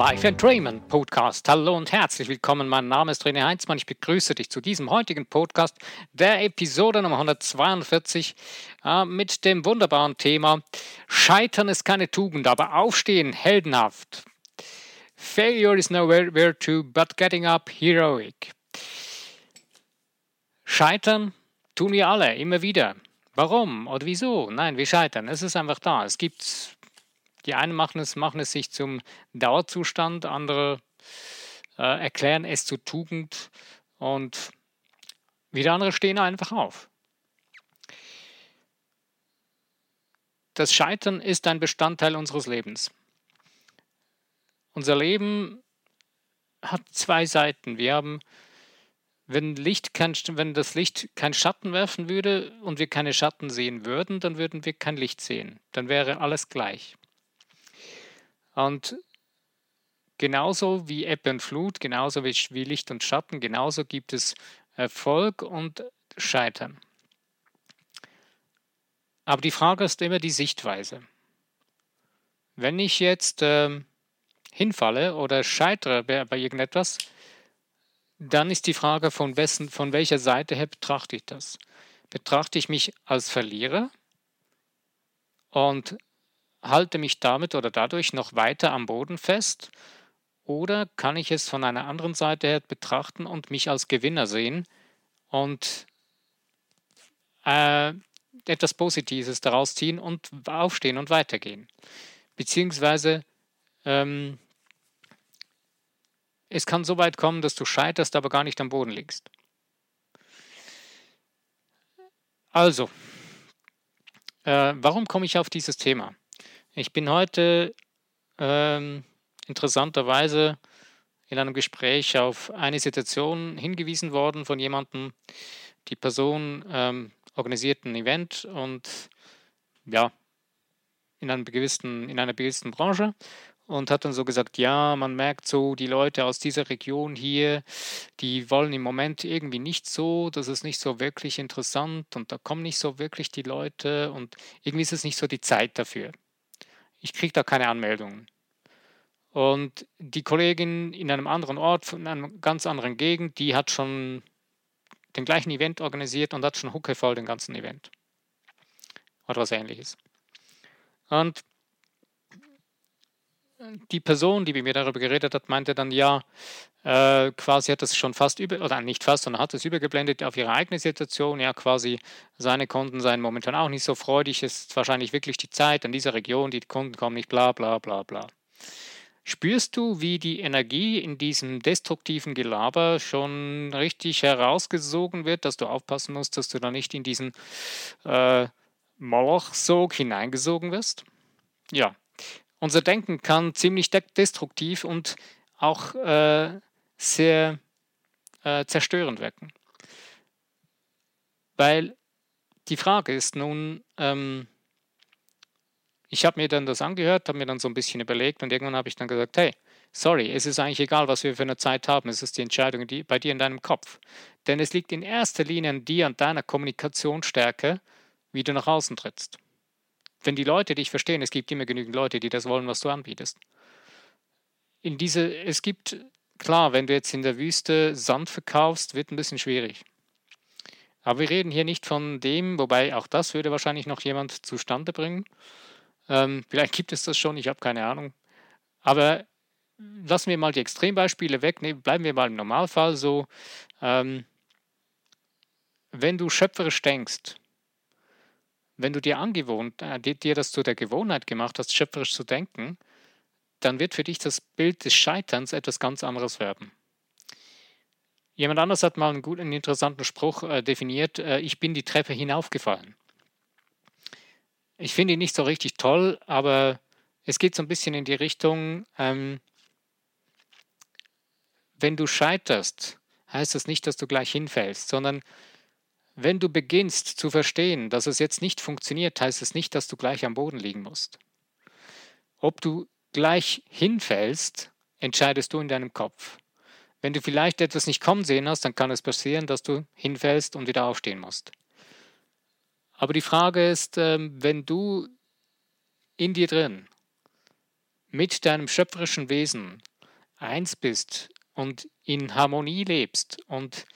Life Entrainment Podcast. Hallo und herzlich willkommen. Mein Name ist René Heinzmann. Ich begrüße dich zu diesem heutigen Podcast, der Episode Nummer 142, äh, mit dem wunderbaren Thema Scheitern ist keine Tugend, aber Aufstehen heldenhaft. Failure is nowhere to, but getting up heroic. Scheitern tun wir alle, immer wieder. Warum oder wieso? Nein, wir scheitern. Es ist einfach da. Es gibt die einen machen es, machen es sich zum Dauerzustand, andere äh, erklären es zur Tugend und wieder andere stehen einfach auf. Das Scheitern ist ein Bestandteil unseres Lebens. Unser Leben hat zwei Seiten. Wir haben, wenn, Licht kein, wenn das Licht keinen Schatten werfen würde und wir keine Schatten sehen würden, dann würden wir kein Licht sehen. Dann wäre alles gleich. Und genauso wie Ebbe und Flut, genauso wie, Licht und Schatten, genauso gibt es Erfolg und Scheitern. Aber die Frage ist immer die Sichtweise. Wenn ich jetzt äh, hinfalle oder scheitere bei, bei, irgendetwas, dann ist die Frage, von, wessen, von welcher Seite her betrachte ich das? Betrachte ich mich als Verlierer und halte mich damit oder dadurch noch weiter am Boden fest? Oder kann ich es von einer anderen Seite her betrachten und mich als Gewinner sehen und äh, etwas Positives daraus ziehen und aufstehen und weitergehen? Beziehungsweise ähm, es kann so weit kommen, dass du scheiterst, aber gar nicht am Boden liegst. Also, äh, warum komme ich auf dieses Thema? Ich bin heute ähm, interessanterweise in einem Gespräch auf eine Situation hingewiesen worden von jemandem. Die Person ähm, organisiert ein Event und ja, in, einem gewissen, in einer gewissen Branche und hat dann so gesagt, ja, man merkt so, die Leute aus dieser Region hier, die wollen im Moment irgendwie nicht so, das ist nicht so wirklich interessant und da kommen nicht so wirklich die Leute und irgendwie ist es nicht so die Zeit dafür ich kriege da keine Anmeldungen. Und die Kollegin in einem anderen Ort, in einer ganz anderen Gegend, die hat schon den gleichen Event organisiert und hat schon huckevoll den ganzen Event. Oder was ähnliches. Und die Person, die mit mir darüber geredet hat, meinte dann, ja, äh, quasi hat es schon fast über, oder nicht fast, sondern hat es übergeblendet auf ihre eigene Situation. Ja, quasi seine Kunden seien momentan auch nicht so freudig. Es ist wahrscheinlich wirklich die Zeit in dieser Region, die Kunden kommen nicht, bla bla bla bla. Spürst du, wie die Energie in diesem destruktiven Gelaber schon richtig herausgesogen wird, dass du aufpassen musst, dass du da nicht in diesen äh, Moloch-Sog hineingesogen wirst? Ja, unser Denken kann ziemlich destruktiv und auch äh, sehr äh, zerstörend wirken. Weil die Frage ist nun, ähm, ich habe mir dann das angehört, habe mir dann so ein bisschen überlegt und irgendwann habe ich dann gesagt, hey, sorry, es ist eigentlich egal, was wir für eine Zeit haben, es ist die Entscheidung die, bei dir in deinem Kopf. Denn es liegt in erster Linie an dir und deiner Kommunikationsstärke, wie du nach außen trittst wenn die Leute dich verstehen, es gibt immer genügend Leute, die das wollen, was du anbietest. In diese, es gibt, klar, wenn du jetzt in der Wüste Sand verkaufst, wird ein bisschen schwierig. Aber wir reden hier nicht von dem, wobei auch das würde wahrscheinlich noch jemand zustande bringen. Ähm, vielleicht gibt es das schon, ich habe keine Ahnung. Aber lassen wir mal die Extrembeispiele weg, nee, bleiben wir mal im Normalfall so. Ähm, wenn du schöpferisch denkst, wenn du dir angewohnt, äh, dir das zu der Gewohnheit gemacht hast, schöpferisch zu denken, dann wird für dich das Bild des Scheiterns etwas ganz anderes werden. Jemand anders hat mal einen guten, interessanten Spruch äh, definiert, äh, ich bin die Treppe hinaufgefallen. Ich finde ihn nicht so richtig toll, aber es geht so ein bisschen in die Richtung, ähm, wenn du scheiterst, heißt das nicht, dass du gleich hinfällst, sondern wenn du beginnst zu verstehen, dass es jetzt nicht funktioniert, heißt es nicht, dass du gleich am Boden liegen musst. Ob du gleich hinfällst, entscheidest du in deinem Kopf. Wenn du vielleicht etwas nicht kommen sehen hast, dann kann es passieren, dass du hinfällst und wieder aufstehen musst. Aber die Frage ist, ähm, wenn du in dir drin mit deinem schöpferischen Wesen eins bist und in Harmonie lebst und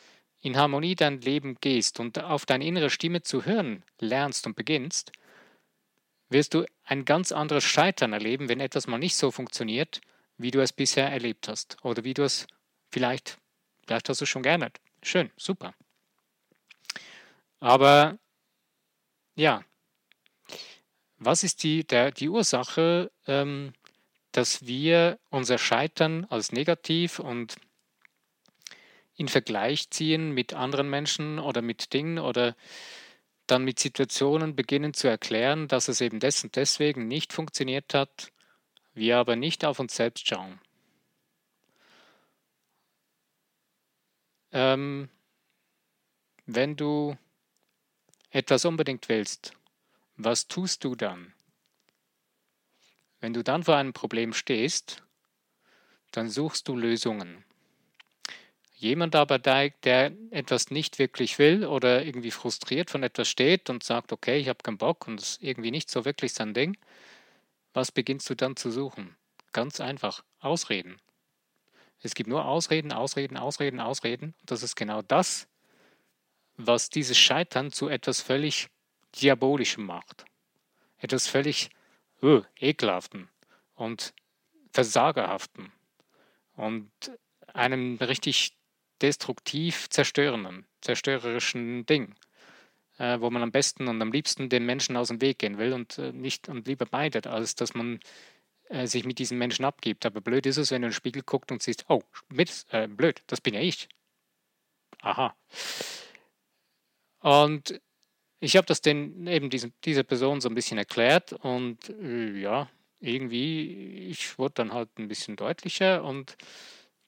in Harmonie dein Leben gehst und auf deine innere Stimme zu hören lernst und beginnst, wirst du ein ganz anderes Scheitern erleben, wenn etwas mal nicht so funktioniert, wie du es bisher erlebt hast. Oder wie du es vielleicht, vielleicht hast du es schon geändert. Schön, super. Aber ja, was ist die, der, die Ursache, ähm, dass wir unser Scheitern als negativ und in Vergleich ziehen mit anderen Menschen oder mit Dingen oder dann mit Situationen beginnen zu erklären, dass es eben des und deswegen nicht funktioniert hat, wir aber nicht auf uns selbst schauen. Ähm, wenn du etwas unbedingt willst, was tust du dann? Wenn du dann vor einem Problem stehst, dann suchst du Lösungen. Jemand aber, der, der etwas nicht wirklich will oder irgendwie frustriert von etwas steht und sagt, okay, ich habe keinen Bock und es ist irgendwie nicht so wirklich sein Ding, was beginnst du dann zu suchen? Ganz einfach, Ausreden. Es gibt nur Ausreden, Ausreden, Ausreden, Ausreden. Und das ist genau das, was dieses Scheitern zu etwas völlig Diabolischem macht. Etwas völlig uh, Ekelhaften und Versagerhaften und einem richtig destruktiv zerstörenden, zerstörerischen Ding, äh, wo man am besten und am liebsten den Menschen aus dem Weg gehen will und äh, nicht und lieber meidet, als dass man äh, sich mit diesen Menschen abgibt. Aber blöd ist es, wenn du in den Spiegel guckst und siehst, oh, mit, äh, blöd, das bin ja ich. Aha. Und ich habe das den, eben diese, dieser Person so ein bisschen erklärt und äh, ja, irgendwie, ich wurde dann halt ein bisschen deutlicher und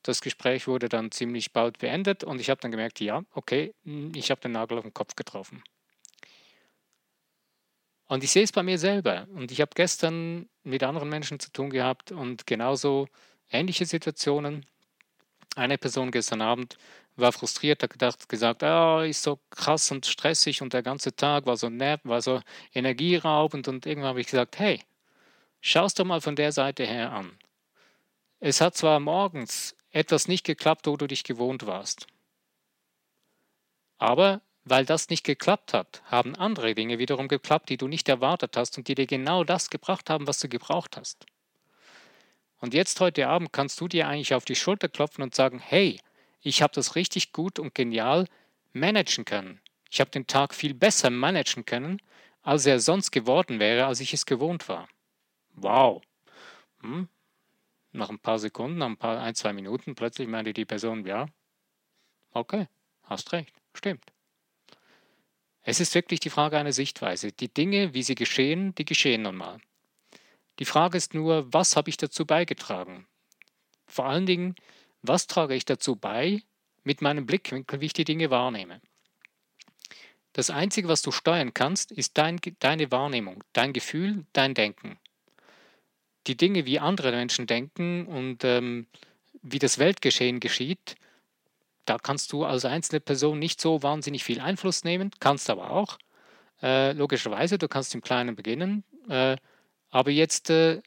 das Gespräch wurde dann ziemlich bald beendet und ich habe dann gemerkt, ja, okay, hm, ich habe den Nagel auf den Kopf getroffen. Und ich sehe es bei mir selber. Und ich habe gestern mit anderen Menschen zu tun gehabt und genauso ähnliche Situationen. Eine Person gestern Abend war frustriert, hat gedacht, gesagt, ah, ist so krass und stressig und der ganze Tag war so nerv, war so energieraubend und irgendwann habe ich gesagt, hey, schau es doch mal von der Seite her an. Es hat zwar morgens etwas nicht geklappt, wo du dich gewohnt warst. Aber weil das nicht geklappt hat, haben andere Dinge wiederum geklappt, die du nicht erwartet hast und die dir genau das gebracht haben, was du gebraucht hast. Und jetzt heute Abend kannst du dir eigentlich auf die Schulter klopfen und sagen, hey, ich habe das richtig gut und genial managen können. Ich habe den Tag viel besser managen können, als er sonst geworden wäre, als ich es gewohnt war. Wow. Hm? Nach ein paar Sekunden, nach ein paar, ein, zwei Minuten, plötzlich meinte die Person, ja, okay, hast recht, stimmt. Es ist wirklich die Frage einer Sichtweise. Die Dinge, wie sie geschehen, die geschehen nun mal. Die Frage ist nur, was habe ich dazu beigetragen? Vor allen Dingen, was trage ich dazu bei mit meinem Blickwinkel, wie ich die Dinge wahrnehme? Das Einzige, was du steuern kannst, ist dein, deine Wahrnehmung, dein Gefühl, dein Denken. Die Dinge, wie andere Menschen denken und ähm, wie das Weltgeschehen geschieht, da kannst du als einzelne Person nicht so wahnsinnig viel Einfluss nehmen, kannst aber auch. Äh, logischerweise, du kannst im Kleinen beginnen. Äh, aber jetzt, äh,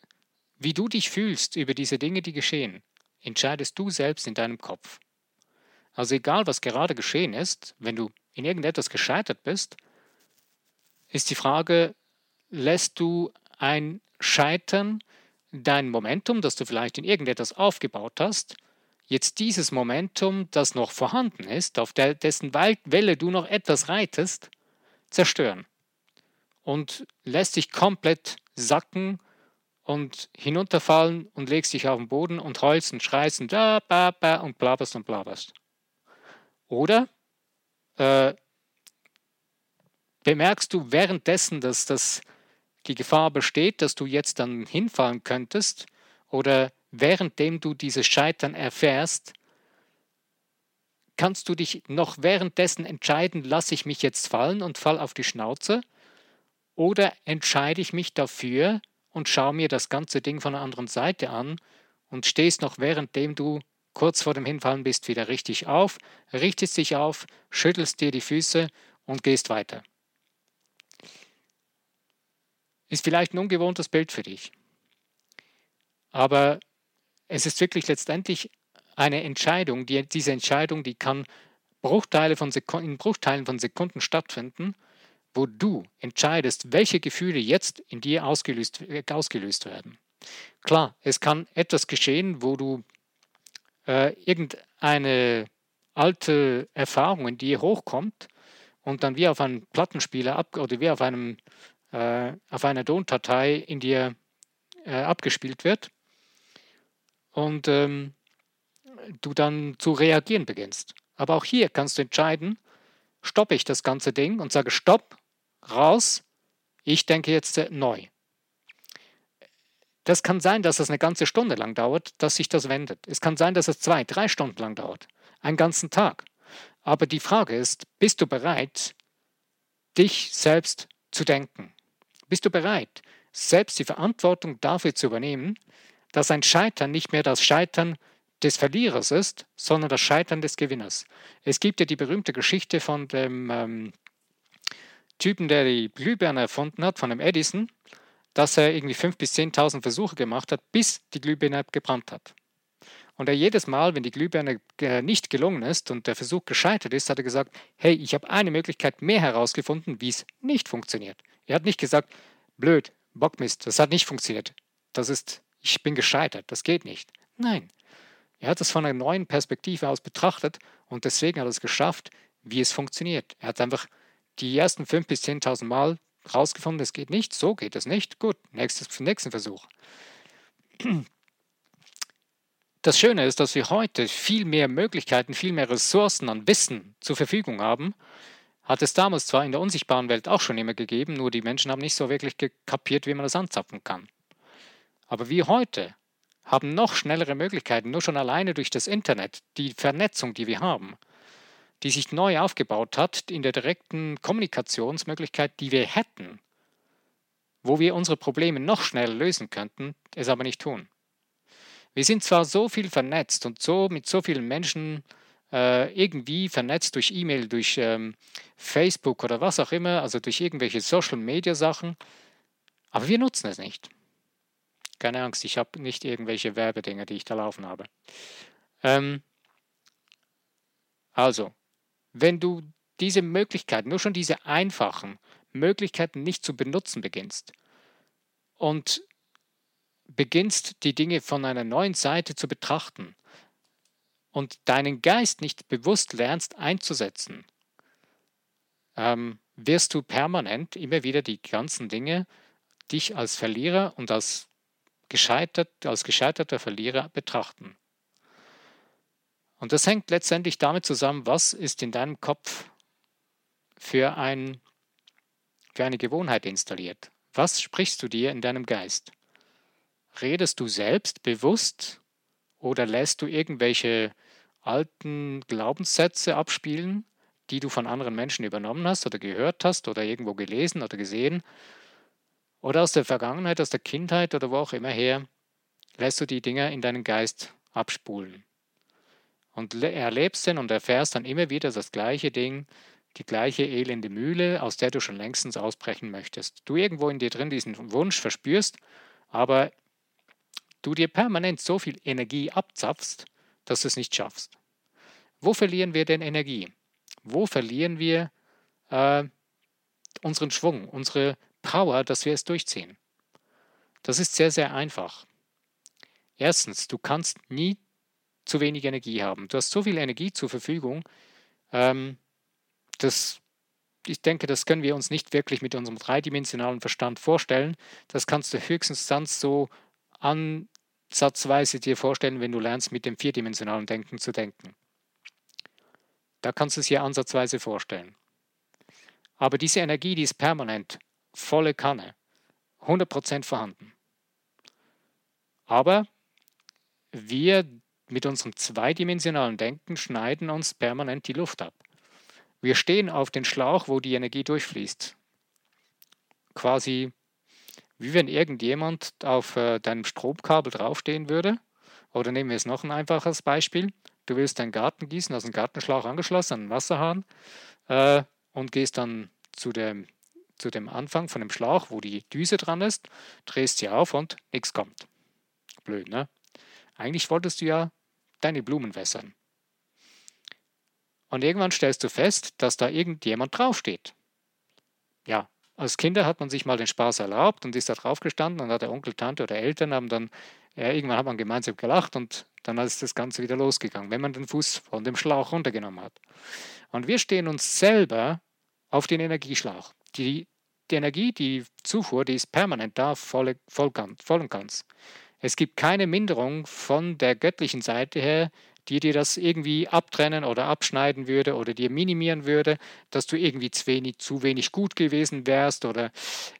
wie du dich fühlst über diese Dinge, die geschehen, entscheidest du selbst in deinem Kopf. Also egal, was gerade geschehen ist, wenn du in irgendetwas gescheitert bist, ist die Frage, lässt du ein Scheitern dein Momentum, das du vielleicht in irgendetwas aufgebaut hast, jetzt dieses Momentum, das noch vorhanden ist, auf der, dessen Welle du noch etwas reitest, zerstören. Und lässt dich komplett sacken und hinunterfallen und legst dich auf den Boden und heulst und schreist und, da, ba, ba, und blabberst und blabberst. Oder äh, bemerkst du währenddessen, dass das, die Gefahr besteht, dass du jetzt dann hinfallen könntest oder währenddem du dieses Scheitern erfährst, kannst du dich noch währenddessen entscheiden, lasse ich mich jetzt fallen und fall auf die Schnauze oder entscheide ich mich dafür und schaue mir das ganze Ding von der anderen Seite an und stehst noch währenddem du kurz vor dem Hinfallen bist wieder richtig auf, richtest dich auf, schüttelst dir die Füße und gehst weiter. Ist vielleicht ein ungewohntes Bild für dich. Aber es ist wirklich letztendlich eine Entscheidung, die, diese Entscheidung, die kann Bruchteile von in Bruchteilen von Sekunden stattfinden, wo du entscheidest, welche Gefühle jetzt in dir ausgelöst, ausgelöst werden. Klar, es kann etwas geschehen, wo du äh, irgendeine alte Erfahrung in dir hochkommt und dann wie auf einem Plattenspieler ab, oder wie auf einem auf einer Tondatei in dir äh, abgespielt wird und ähm, du dann zu reagieren beginnst. Aber auch hier kannst du entscheiden, stoppe ich das ganze Ding und sage Stopp, raus, ich denke jetzt äh, neu. Das kann sein, dass es eine ganze Stunde lang dauert, dass sich das wendet. Es kann sein, dass es zwei, drei Stunden lang dauert, einen ganzen Tag. Aber die Frage ist, bist du bereit, dich selbst zu denken? Bist du bereit, selbst die Verantwortung dafür zu übernehmen, dass ein Scheitern nicht mehr das Scheitern des Verlierers ist, sondern das Scheitern des Gewinners. Es gibt ja die berühmte Geschichte von dem ähm, Typen, der die Glühbirne erfunden hat, von dem Edison, dass er irgendwie 5.000 bis 10.000 Versuche gemacht hat, bis die Glühbirne gebrannt hat. Und er jedes Mal, wenn die Glühbirne äh, nicht gelungen ist und der Versuch gescheitert ist, hat er gesagt, hey, ich habe eine Möglichkeit mehr herausgefunden, wie es nicht funktioniert. Er hat nicht gesagt, blöd, Bockmist, das hat nicht funktioniert. Das ist, ich bin gescheitert, das geht nicht. Nein, er hat es von einer neuen Perspektive aus betrachtet und deswegen hat er es geschafft, wie es funktioniert. Er hat einfach die ersten 5.000 bis 10.000 Mal rausgefunden, es geht nicht, so geht es nicht. Gut, nächstes, nächsten Versuch. Das Schöne ist, dass wir heute viel mehr Möglichkeiten, viel mehr Ressourcen an Wissen zur Verfügung haben. Hat es damals zwar in der unsichtbaren Welt auch schon immer gegeben, nur die Menschen haben nicht so wirklich kapiert, wie man das anzapfen kann. Aber wir heute haben noch schnellere Möglichkeiten, nur schon alleine durch das Internet, die Vernetzung, die wir haben die sich neu aufgebaut hat in der direkten Kommunikationsmöglichkeit, die wir hätten, wo wir unsere Probleme noch schneller lösen könnten, es aber nicht tun. Wir sind zwar so viel vernetzt und so mit so vielen Menschen äh, irgendwie vernetzt durch E-Mail, durch ähm, Facebook oder was auch immer, also durch irgendwelche Social-Media-Sachen, aber wir nutzen es nicht. Keine Angst, ich habe nicht irgendwelche Werbedinger, die ich da laufen habe. Ähm, also, wenn du diese Möglichkeiten, nur schon diese einfachen Möglichkeiten nicht zu benutzen beginnst und beginnst die Dinge von einer neuen Seite zu betrachten und deinen Geist nicht bewusst lernst einzusetzen, ähm, wirst du permanent immer wieder die ganzen Dinge dich als Verlierer und als, gescheitert, als gescheiterter Verlierer betrachten. Und das hängt letztendlich damit zusammen, was ist in deinem Kopf für, ein, für eine Gewohnheit installiert. Was sprichst du dir in deinem Geist? Redest du selbst bewusst oder lässt du irgendwelche alten Glaubenssätze abspielen, die du von anderen Menschen übernommen hast oder gehört hast oder irgendwo gelesen oder gesehen? Oder aus der Vergangenheit, aus der Kindheit oder wo auch immer her, lässt du die Dinge in deinen Geist abspulen und erlebst dann und erfährst dann immer wieder das gleiche Ding, die gleiche elende Mühle, aus der du schon längstens ausbrechen möchtest. Du irgendwo in dir drin diesen Wunsch verspürst, aber du dir permanent so viel Energie abzapfst, dass du es nicht schaffst. Wo verlieren wir denn Energie? Wo verlieren wir äh, unseren Schwung, unsere Power, dass wir es durchziehen? Das ist sehr, sehr einfach. Erstens, du kannst nie zu wenig Energie haben. Du hast so viel Energie zur Verfügung, ähm, dass ich denke, das können wir uns nicht wirklich mit unserem dreidimensionalen Verstand vorstellen. Das kannst du höchstens dann so ansatzweise dir vorstellen, wenn du lernst, mit dem vierdimensionalen Denken zu denken. Da kannst du es dir ansatzweise vorstellen. Aber diese Energie, die ist permanent, volle Kanne, 100% vorhanden. Aber wir mit unserem zweidimensionalen Denken schneiden uns permanent die Luft ab. Wir stehen auf den Schlauch, wo die Energie durchfließt. Quasi wie wenn irgendjemand auf äh, deinem Stromkabel draufstehen würde. Oder nehmen wir es noch ein einfaches Beispiel. Du willst deinen Garten gießen, hast einen Gartenschlauch angeschlossen an einen Wasserhahn äh, und gehst dann zu dem, zu dem Anfang von dem Schlauch, wo die Düse dran ist, drehst sie auf und nichts kommt. Blöd, ne? Eigentlich wolltest du ja deine Blumen wässern. Und irgendwann stellst du fest, dass da irgendjemand draufsteht. Ja, als Kinder hat man sich mal den Spaß erlaubt und ist da drauf gestanden und hat der Onkel, Tante oder Eltern haben dann, ja, irgendwann hat man gemeinsam gelacht und dann ist das Ganze wieder losgegangen, wenn man den Fuß von dem Schlauch runtergenommen hat. Und wir stehen uns selber auf den Energieschlauch. Die, die Energie, die Zufuhr, die ist permanent da, voll, voll, voll und ganz. Es gibt keine Minderung von der göttlichen Seite her, die dir das irgendwie abtrennen oder abschneiden würde oder dir minimieren würde, dass du irgendwie zu wenig, zu wenig gut gewesen wärst oder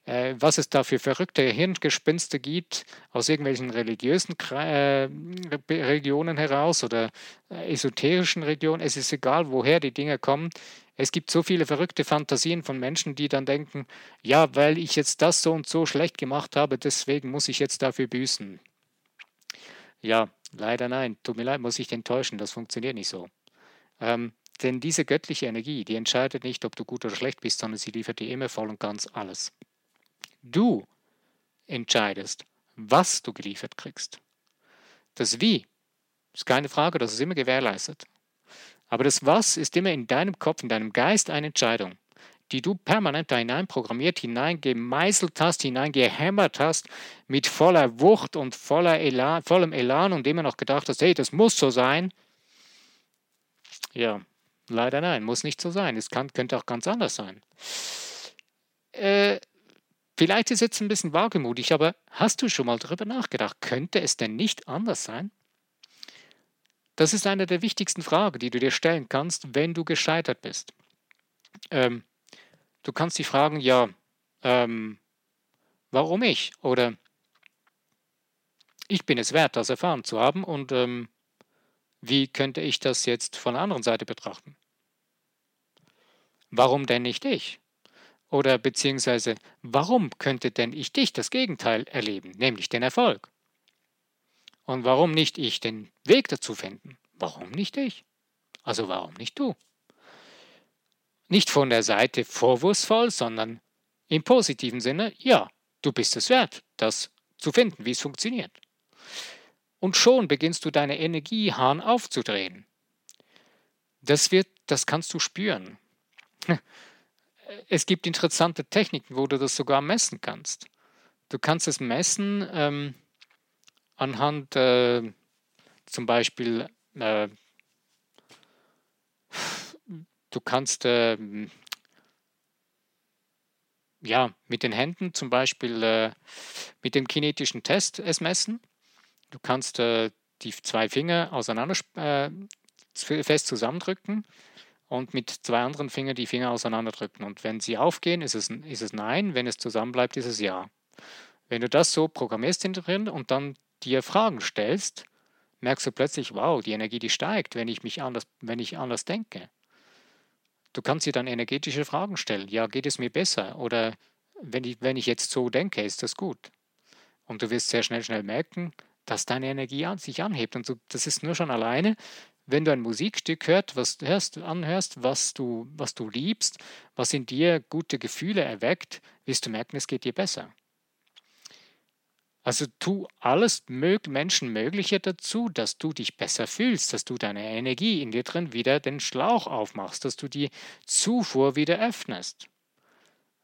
äh, was es da für verrückte Hirngespinste gibt aus irgendwelchen religiösen äh, Regionen heraus oder äh, esoterischen Regionen. Es ist egal, woher die Dinge kommen. Es gibt so viele verrückte Fantasien von Menschen, die dann denken, ja, weil ich jetzt das so und so schlecht gemacht habe, deswegen muss ich jetzt dafür büßen. Ja, leider nein. Tut mir leid, muss ich enttäuschen. Das funktioniert nicht so. Ähm, denn diese göttliche Energie, die entscheidet nicht, ob du gut oder schlecht bist, sondern sie liefert dir immer voll und ganz alles. Du entscheidest, was du geliefert kriegst. Das Wie ist keine Frage, das ist immer gewährleistet. Aber das Was ist immer in deinem Kopf, in deinem Geist eine Entscheidung die du permanent da hinein programmiert, hineingemeißelt hast, hineingehämmert hast, mit voller Wucht und voller Elan, vollem Elan und immer noch gedacht hast, hey, das muss so sein. Ja, leider nein, muss nicht so sein. Es kann, könnte auch ganz anders sein. Äh, vielleicht ist jetzt ein bisschen wagemutig, aber hast du schon mal darüber nachgedacht, könnte es denn nicht anders sein? Das ist eine der wichtigsten Fragen, die du dir stellen kannst, wenn du gescheitert bist. Ähm, Du kannst dich fragen, ja, ähm, warum ich? Oder ich bin es wert, das erfahren zu haben und ähm, wie könnte ich das jetzt von der anderen Seite betrachten? Warum denn nicht ich? Oder beziehungsweise, warum könnte denn ich dich das Gegenteil erleben, nämlich den Erfolg? Und warum nicht ich den Weg dazu finden? Warum nicht ich? Also warum nicht du? Nicht von der Seite vorwurfsvoll, sondern im positiven Sinne, ja, du bist es wert, das zu finden, wie es funktioniert. Und schon beginnst du deine Energiehahn aufzudrehen. Das, wird, das kannst du spüren. Es gibt interessante Techniken, wo du das sogar messen kannst. Du kannst es messen ähm, anhand äh, zum Beispiel äh, Du kannst ähm, ja mit den Händen zum Beispiel äh, mit dem kinetischen Test es messen. Du kannst äh, die zwei Finger auseinander äh, fest zusammendrücken und mit zwei anderen Fingern die Finger auseinanderdrücken. Und wenn sie aufgehen, ist es, ist es Nein, wenn es zusammenbleibt, ist es Ja. Wenn du das so programmierst drin und dann dir Fragen stellst, merkst du plötzlich, wow, die Energie, die steigt, wenn ich mich anders, wenn ich anders denke. Du kannst dir dann energetische Fragen stellen. Ja, geht es mir besser? Oder wenn ich, wenn ich jetzt so denke, ist das gut? Und du wirst sehr schnell, schnell merken, dass deine Energie an, sich anhebt. Und so, das ist nur schon alleine, wenn du ein Musikstück hört, was hörst, anhörst, was du, was du liebst, was in dir gute Gefühle erweckt, wirst du merken, es geht dir besser. Also tu alles Menschen Mögliche dazu, dass du dich besser fühlst, dass du deine Energie in dir drin wieder den Schlauch aufmachst, dass du die Zufuhr wieder öffnest.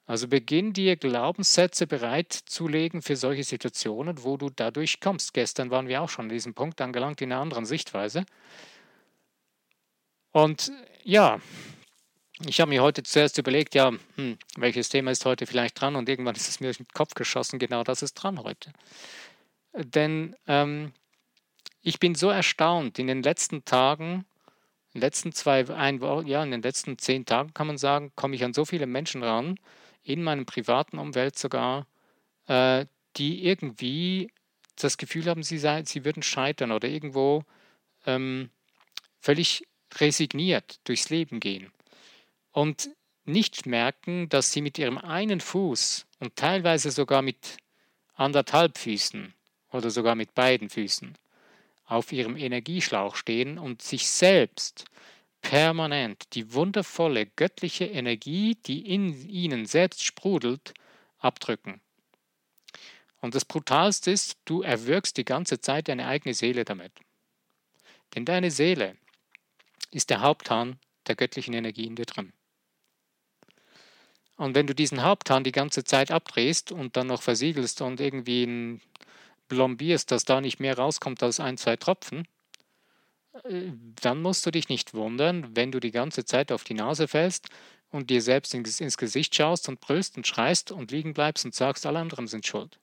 Also beginn dir Glaubenssätze bereitzulegen für solche Situationen, wo du dadurch kommst. Gestern waren wir auch schon an diesem Punkt angelangt in einer anderen Sichtweise. Und ja, ich habe mir heute zuerst überlegt, ja, hm, welches Thema ist heute vielleicht dran und irgendwann ist es mir in den Kopf geschossen, genau das ist dran heute. Denn ähm, ich bin so erstaunt, in den letzten Tagen, in den letzten zwei, ein, ja, in den letzten zehn Tagen kann man sagen, komme ich an so viele Menschen ran, in meinem privaten Umfeld sogar, äh, die irgendwie das Gefühl haben, sie, sei, sie würden scheitern oder irgendwo ähm, völlig resigniert durchs Leben gehen und nicht merken, dass sie mit ihrem einen Fuß und teilweise sogar mit anderthalb Füßen oder sogar mit beiden Füßen auf ihrem Energieschlauch stehen und sich selbst permanent die wundervolle göttliche Energie, die in ihnen selbst sprudelt, abdrücken. Und das Brutalste ist, du erwürgst die ganze Zeit deine eigene Seele damit. Denn deine Seele ist der Haupthahn der göttlichen Energie in dir drin. Und wenn du diesen Haupthahn die ganze Zeit abdrehst und dann noch versiegelst und irgendwie blombierst, dass da nicht mehr rauskommt als ein, zwei Tropfen, äh, dann musst du dich nicht wundern, wenn du die ganze Zeit auf die Nase fällst und dir selbst ins Gesicht schaust und brüllst und schreist und liegen bleibst und sagst, alle anderen sind schuld.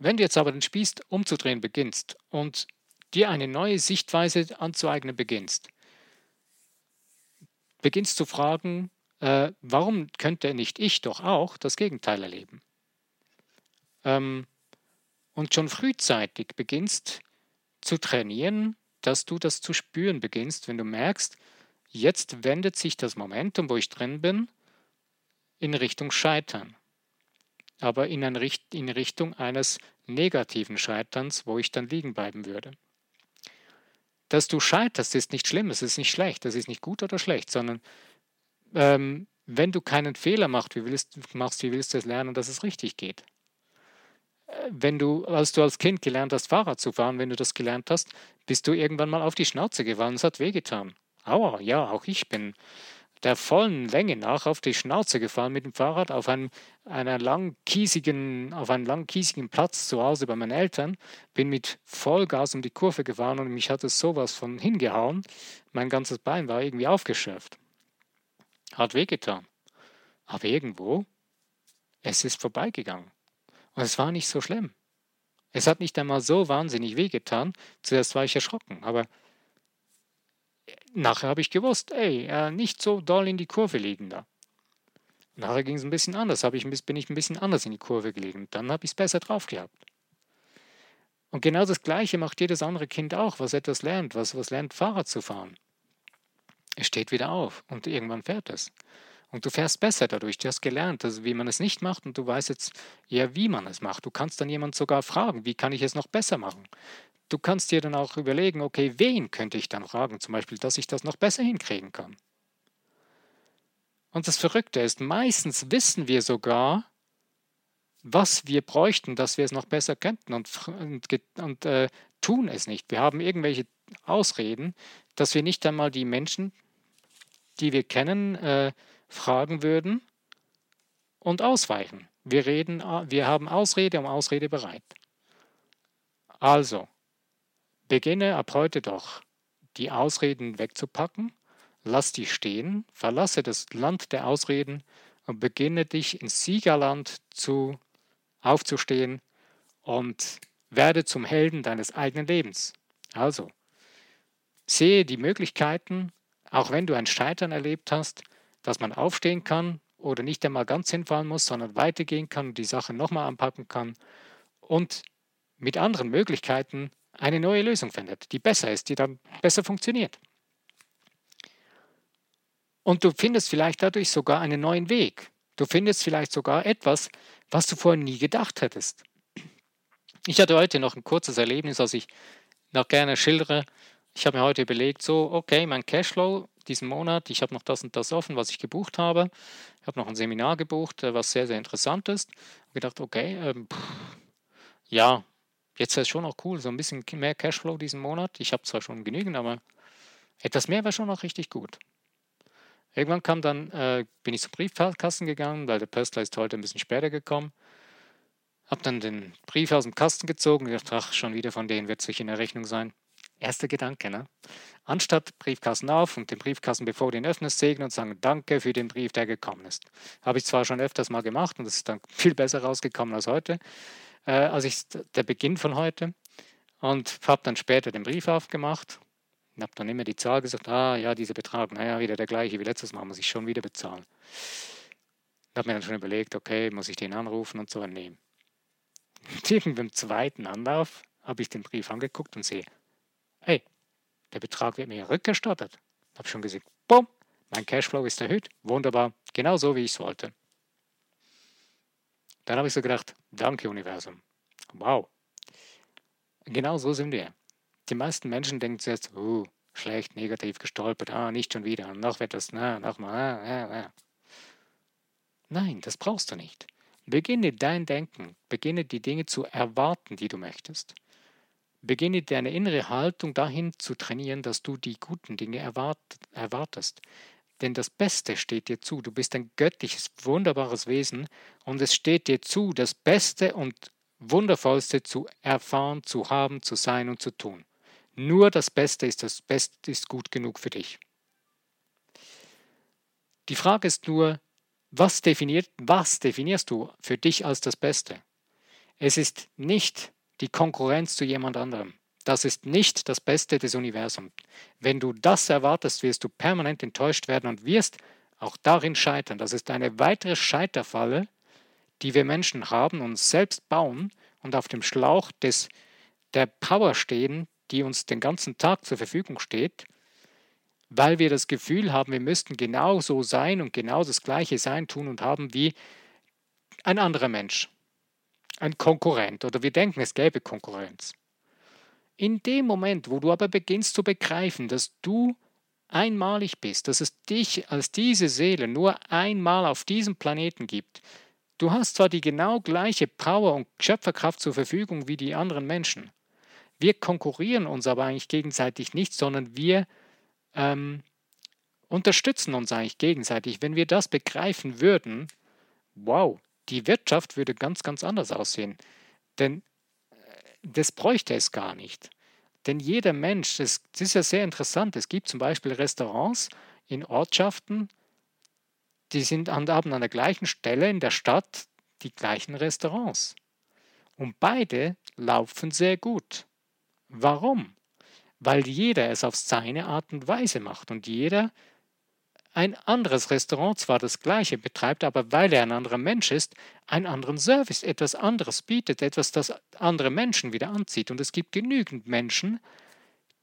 Wenn du jetzt aber den Spieß umzudrehen beginnst und dir eine neue Sichtweise anzueignen beginnst, beginnst zu fragen, äh, warum könnte nicht ich doch auch das Gegenteil erleben? Ähm, und schon frühzeitig beginnst zu trainieren, dass du das zu spüren beginnst, wenn du merkst, jetzt wendet sich das Momentum, wo ich drin bin, in Richtung Scheitern. Aber in, Richt in Richtung eines negativen Scheiterns, wo ich dann liegen bleiben würde. Dass du scheiterst, ist nicht schlimm, es ist nicht schlecht, das ist nicht gut oder schlecht, sondern ähm, wenn du keinen Fehler machst, wie willst, machst, wie willst du es lernen, dass es richtig geht? Äh, wenn du, als du als Kind gelernt hast, Fahrrad zu fahren, wenn du das gelernt hast, bist du irgendwann mal auf die Schnauze gefallen. Es hat wehgetan. Aua, ja, auch ich bin der vollen Länge nach auf die Schnauze gefallen mit dem Fahrrad auf einem, einer lang kiesigen, auf einem lang kiesigen Platz zu Hause bei meinen Eltern, bin mit Vollgas um die Kurve gefahren und mich hat es sowas von hingehauen. Mein ganzes Bein war irgendwie aufgeschürft. Hat wehgetan. Aber irgendwo, es ist vorbeigegangen. Und es war nicht so schlimm. Es hat nicht einmal so wahnsinnig wehgetan. Zuerst war ich erschrocken, aber nachher habe ich gewusst, ey, äh, nicht so doll in die Kurve liegen da. Nachher ging es ein bisschen anders, ich, bin ich ein bisschen anders in die Kurve gelegen. Dann habe ich es besser drauf gehabt. Und genau das Gleiche macht jedes andere Kind auch, was etwas lernt, was, was lernt, Fahrrad zu fahren. Es steht wieder auf und irgendwann fährt es. Und du fährst besser dadurch. Du hast gelernt, also wie man es nicht macht und du weißt jetzt eher, wie man es macht. Du kannst dann jemand sogar fragen, wie kann ich es noch besser machen? Du kannst dir dann auch überlegen, okay, wen könnte ich dann fragen, zum Beispiel, dass ich das noch besser hinkriegen kann. Und das Verrückte ist, meistens wissen wir sogar, was wir bräuchten, dass wir es noch besser könnten und, und, und äh, tun es nicht. Wir haben irgendwelche Ausreden, dass wir nicht einmal die Menschen, die wir kennen, äh, fragen würden und ausweichen. Wir, reden, wir haben Ausrede um Ausrede bereit. Also, beginne ab heute doch, die Ausreden wegzupacken, lass die stehen, verlasse das Land der Ausreden und beginne dich ins Siegerland zu aufzustehen und werde zum Helden deines eigenen Lebens. Also, sehe die Möglichkeiten, auch wenn du ein Scheitern erlebt hast, dass man aufstehen kann oder nicht einmal ganz hinfallen muss, sondern weitergehen kann und die Sache nochmal anpacken kann und mit anderen Möglichkeiten eine neue Lösung findet, die besser ist, die dann besser funktioniert. Und du findest vielleicht dadurch sogar einen neuen Weg. Du findest vielleicht sogar etwas, was du vorher nie gedacht hättest. Ich hatte heute noch ein kurzes Erlebnis, das ich noch gerne schildere. Ich habe mir heute überlegt, so, okay, mein Cashflow diesen Monat, ich habe noch das und das offen, was ich gebucht habe. Ich habe noch ein Seminar gebucht, äh, was sehr, sehr interessant ist. Und gedacht, okay, ähm, pff, ja, jetzt wäre es schon auch cool, so ein bisschen mehr Cashflow diesen Monat. Ich habe zwar schon genügend, aber etwas mehr wäre schon auch richtig gut. Irgendwann kam dann, äh, bin ich zum Briefkasten gegangen, weil der Pöstler ist heute ein bisschen später gekommen. Habe dann den Brief aus dem Kasten gezogen und gedacht, ach, schon wieder von denen wird es sich in der Rechnung sein. Erster Gedanke, ne? Anstatt Briefkasten auf und den Briefkasten, bevor du ihn öffnest, segnen und sagen, danke für den Brief, der gekommen ist. Habe ich zwar schon öfters mal gemacht und es ist dann viel besser rausgekommen als heute, äh, als ich der Beginn von heute. Und habe dann später den Brief aufgemacht und habe dann immer die Zahl gesagt, ah ja, dieser Betrag, naja, wieder der gleiche wie letztes Mal, muss ich schon wieder bezahlen. Und habe mir dann schon überlegt, okay, muss ich den anrufen und so, nee. Und irgendwann zweiten Anlauf habe ich den Brief angeguckt und sehe, hey, der Betrag wird mir rückerstattet. Ich habe schon gesagt, bumm, mein Cashflow ist erhöht, wunderbar, genau so wie ich es wollte. Dann habe ich so gedacht, danke Universum. Wow. Genau so sind wir. Die meisten Menschen denken zuerst, uh, schlecht, negativ, gestolpert, ah, nicht schon wieder, noch das, na, nochmal, ah, ah, ah. Nein, das brauchst du nicht. Beginne dein Denken, beginne die Dinge zu erwarten, die du möchtest. Beginne deine innere Haltung dahin zu trainieren, dass du die guten Dinge erwart erwartest. Denn das Beste steht dir zu. Du bist ein göttliches, wunderbares Wesen und es steht dir zu, das Beste und Wundervollste zu erfahren, zu haben, zu sein und zu tun. Nur das Beste ist das Beste ist gut genug für dich. Die Frage ist nur, was, definiert, was definierst du für dich als das Beste? Es ist nicht die Konkurrenz zu jemand anderem. Das ist nicht das Beste des Universums. Wenn du das erwartest, wirst du permanent enttäuscht werden und wirst auch darin scheitern. Das ist eine weitere Scheiterfalle, die wir Menschen haben, uns selbst bauen und auf dem Schlauch des, der Power stehen, die uns den ganzen Tag zur Verfügung steht, weil wir das Gefühl haben, wir müssten genau so sein und genau das Gleiche sein, tun und haben wie ein anderer Mensch, ein Konkurrent oder wir denken, es gäbe Konkurrenz. In dem Moment, wo du aber beginnst zu begreifen, dass du einmalig bist, dass es dich als diese Seele nur einmal auf diesem Planeten gibt, du hast zwar die genau gleiche Power und Schöpferkraft zur Verfügung wie die anderen Menschen, wir konkurrieren uns aber eigentlich gegenseitig nicht, sondern wir ähm, unterstützen uns eigentlich gegenseitig. Wenn wir das begreifen würden, wow, die Wirtschaft würde ganz, ganz anders aussehen. Denn äh, das bräuchte es gar nicht. Denn jeder Mensch, das, das ist ja sehr interessant, es gibt zum Beispiel Restaurants in Ortschaften, die sind an, haben an der gleichen Stelle in der Stadt die gleichen Restaurants. Und beide laufen sehr gut. Warum? Weil jeder es auf seine Art und Weise macht und jeder ein anderes Restaurant zwar das gleiche betreibt, aber weil er ein anderer Mensch ist, einen anderen Service, etwas anderes bietet, etwas, das andere Menschen wieder anzieht. Und es gibt genügend Menschen,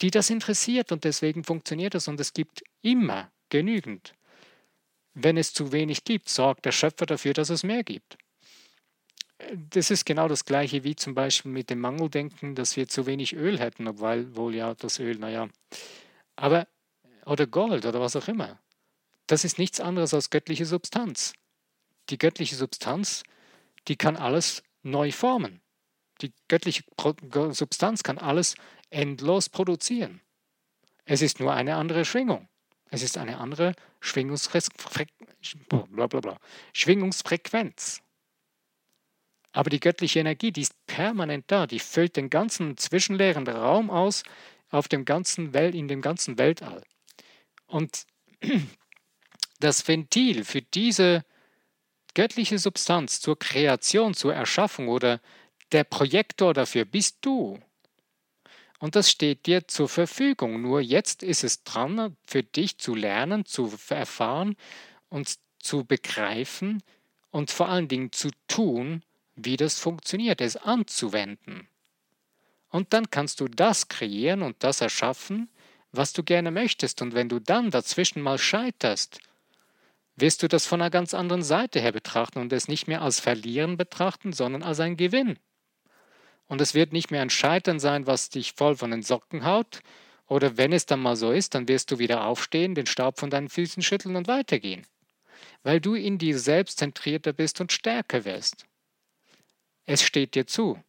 die das interessiert und deswegen funktioniert das und es gibt immer genügend. Wenn es zu wenig gibt, sorgt der Schöpfer dafür, dass es mehr gibt das ist genau das Gleiche wie zum Beispiel mit dem Mangeldenken, dass wir zu wenig Öl hätten, obwohl wohl ja das Öl, naja. Aber, oder Gold oder was auch immer. Das ist nichts anderes als göttliche Substanz. Die göttliche Substanz, die kann alles neu formen. Die göttliche Substanz kann alles endlos produzieren. Es ist nur eine andere Schwingung. Es ist eine andere Schwingungsfrequenz. Aber die göttliche Energie, die ist permanent da, die füllt den ganzen zwischenleeren Raum aus auf dem ganzen Welt, in dem ganzen Weltall. Und das Ventil für diese göttliche Substanz zur Kreation, zur Erschaffung oder der Projektor dafür bist du. Und das steht dir zur Verfügung. Nur jetzt ist es dran, für dich zu lernen, zu erfahren und zu begreifen und vor allen Dingen zu tun, wie das funktioniert, es anzuwenden. Und dann kannst du das kreieren und das erschaffen, was du gerne möchtest. Und wenn du dann dazwischen mal scheiterst, wirst du das von einer ganz anderen Seite her betrachten und es nicht mehr als Verlieren betrachten, sondern als ein Gewinn. Und es wird nicht mehr ein Scheitern sein, was dich voll von den Socken haut, oder wenn es dann mal so ist, dann wirst du wieder aufstehen, den Staub von deinen Füßen schütteln und weitergehen, weil du in dir selbst zentrierter bist und stärker wirst. Es steht dir zu.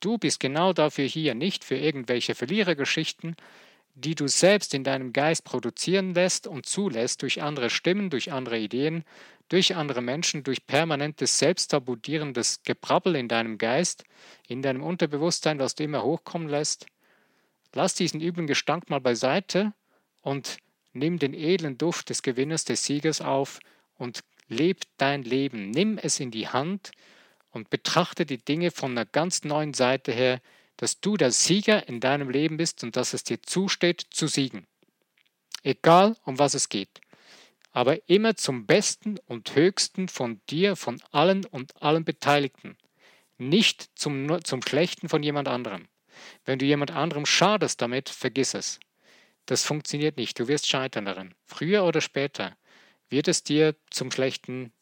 Du bist genau dafür hier, nicht für irgendwelche Verlierergeschichten, die du selbst in deinem Geist produzieren lässt und zulässt durch andere Stimmen, durch andere Ideen, durch andere Menschen, durch permanentes selbstabudierendes Gebrabbel in deinem Geist, in deinem Unterbewusstsein, was du immer hochkommen lässt. Lass diesen üblen Gestank mal beiseite und nimm den edlen Duft des Gewinners, des Siegers auf und leb dein Leben. Nimm es in die Hand und betrachte die Dinge von einer ganz neuen Seite her, dass du der Sieger in deinem Leben bist und dass es dir zusteht, zu siegen. Egal, um was es geht. Aber immer zum Besten und Höchsten von dir, von allen und allen Beteiligten. Nicht zum, zum Schlechten von jemand anderem. Wenn du jemand anderem schadest damit, vergiss es. Das funktioniert nicht. Du wirst scheitern darin. Früher oder später wird es dir zum Schlechten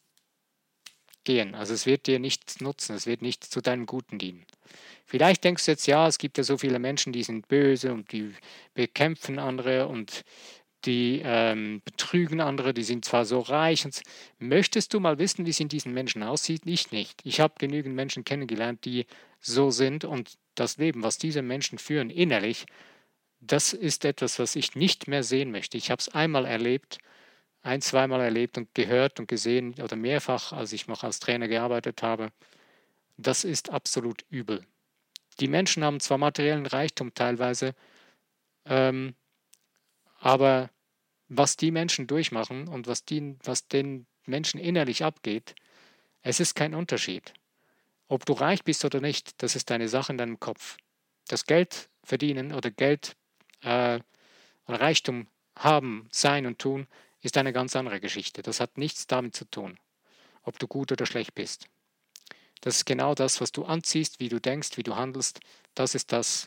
gehen. Also es wird dir nichts nutzen, es wird nicht zu deinem Guten dienen. Vielleicht denkst du jetzt, ja, es gibt ja so viele Menschen, die sind böse und die bekämpfen andere und die ähm, betrügen andere, die sind zwar so reich. Und möchtest du mal wissen, wie es in diesen Menschen aussieht? Ich nicht. Ich habe genügend Menschen kennengelernt, die so sind und das Leben, was diese Menschen führen, innerlich, das ist etwas, was ich nicht mehr sehen möchte. Ich habe es einmal erlebt, ein, zweimal erlebt und gehört und gesehen oder mehrfach, als ich noch als Trainer gearbeitet habe. Das ist absolut übel. Die Menschen haben zwar materiellen Reichtum teilweise, ähm, aber was die Menschen durchmachen und was, die, was den Menschen innerlich abgeht, es ist kein Unterschied. Ob du reich bist oder nicht, das ist deine Sache in deinem Kopf. Das Geld verdienen oder Geld äh, Reichtum haben, sein und tun, ist eine ganz andere Geschichte. Das hat nichts damit zu tun, ob du gut oder schlecht bist. Das ist genau das, was du anziehst, wie du denkst, wie du handelst. Das ist das,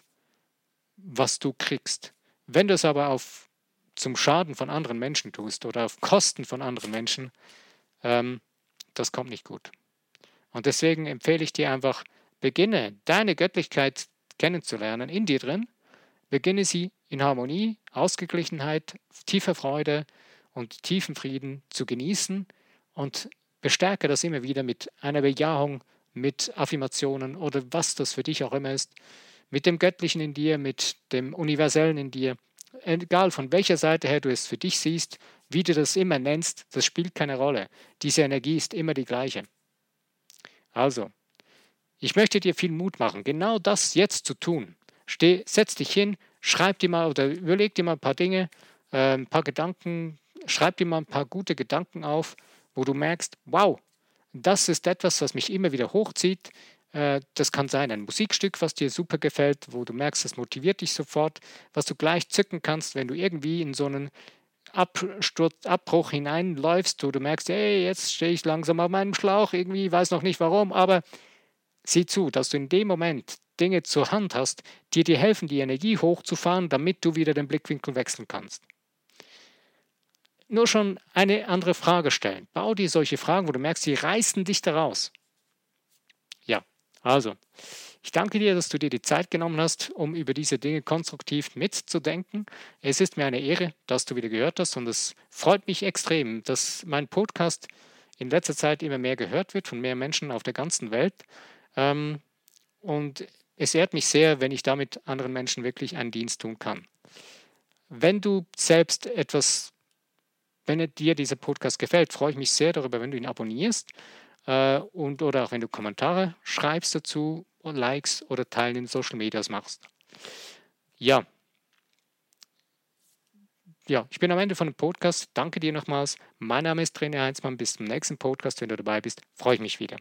was du kriegst. Wenn du es aber auf, zum Schaden von anderen Menschen tust oder auf Kosten von anderen Menschen, ähm, das kommt nicht gut. Und deswegen empfehle ich dir einfach, beginne deine Göttlichkeit kennenzulernen in dir drin. Beginne sie in Harmonie, Ausgeglichenheit, tiefer Freude und tiefen Frieden zu genießen und bestärke das immer wieder mit einer Bejahung, mit Affirmationen oder was das für dich auch immer ist, mit dem Göttlichen in dir, mit dem Universellen in dir. Egal von welcher Seite her du es für dich siehst, wie du das immer nennst, das spielt keine Rolle. Diese Energie ist immer die gleiche. Also, ich möchte dir viel Mut machen, genau das jetzt zu tun. Steh, setz dich hin, schreib dir mal oder überleg dir mal ein paar Dinge, äh, ein paar Gedanken, schreib dir mal ein paar gute Gedanken auf, wo du merkst, wow, das ist etwas, was mich immer wieder hochzieht. Äh, das kann sein ein Musikstück, was dir super gefällt, wo du merkst, das motiviert dich sofort, was du gleich zücken kannst, wenn du irgendwie in so einen Absturz, Abbruch hineinläufst, wo du merkst, hey, jetzt stehe ich langsam auf meinem Schlauch, irgendwie weiß noch nicht warum, aber sieh zu, dass du in dem Moment Dinge zur Hand hast, die dir helfen, die Energie hochzufahren, damit du wieder den Blickwinkel wechseln kannst nur schon eine andere Frage stellen. Bau dir solche Fragen, wo du merkst, sie reißen dich daraus. Ja, also, ich danke dir, dass du dir die Zeit genommen hast, um über diese Dinge konstruktiv mitzudenken. Es ist mir eine Ehre, dass du wieder gehört hast und es freut mich extrem, dass mein Podcast in letzter Zeit immer mehr gehört wird von mehr Menschen auf der ganzen Welt. Ähm, und es ehrt mich sehr, wenn ich damit anderen Menschen wirklich einen Dienst tun kann. Wenn du selbst etwas wenn dir dieser Podcast gefällt, freue ich mich sehr darüber, wenn du ihn abonnierst äh, und oder auch wenn du Kommentare schreibst dazu und Likes oder Teilen in Social Medias machst. Ja. Ja, ich bin am Ende von dem Podcast. Danke dir nochmals. Mein Name ist Trainer Heinzmann. Bis zum nächsten Podcast. Wenn du dabei bist, freue ich mich wieder.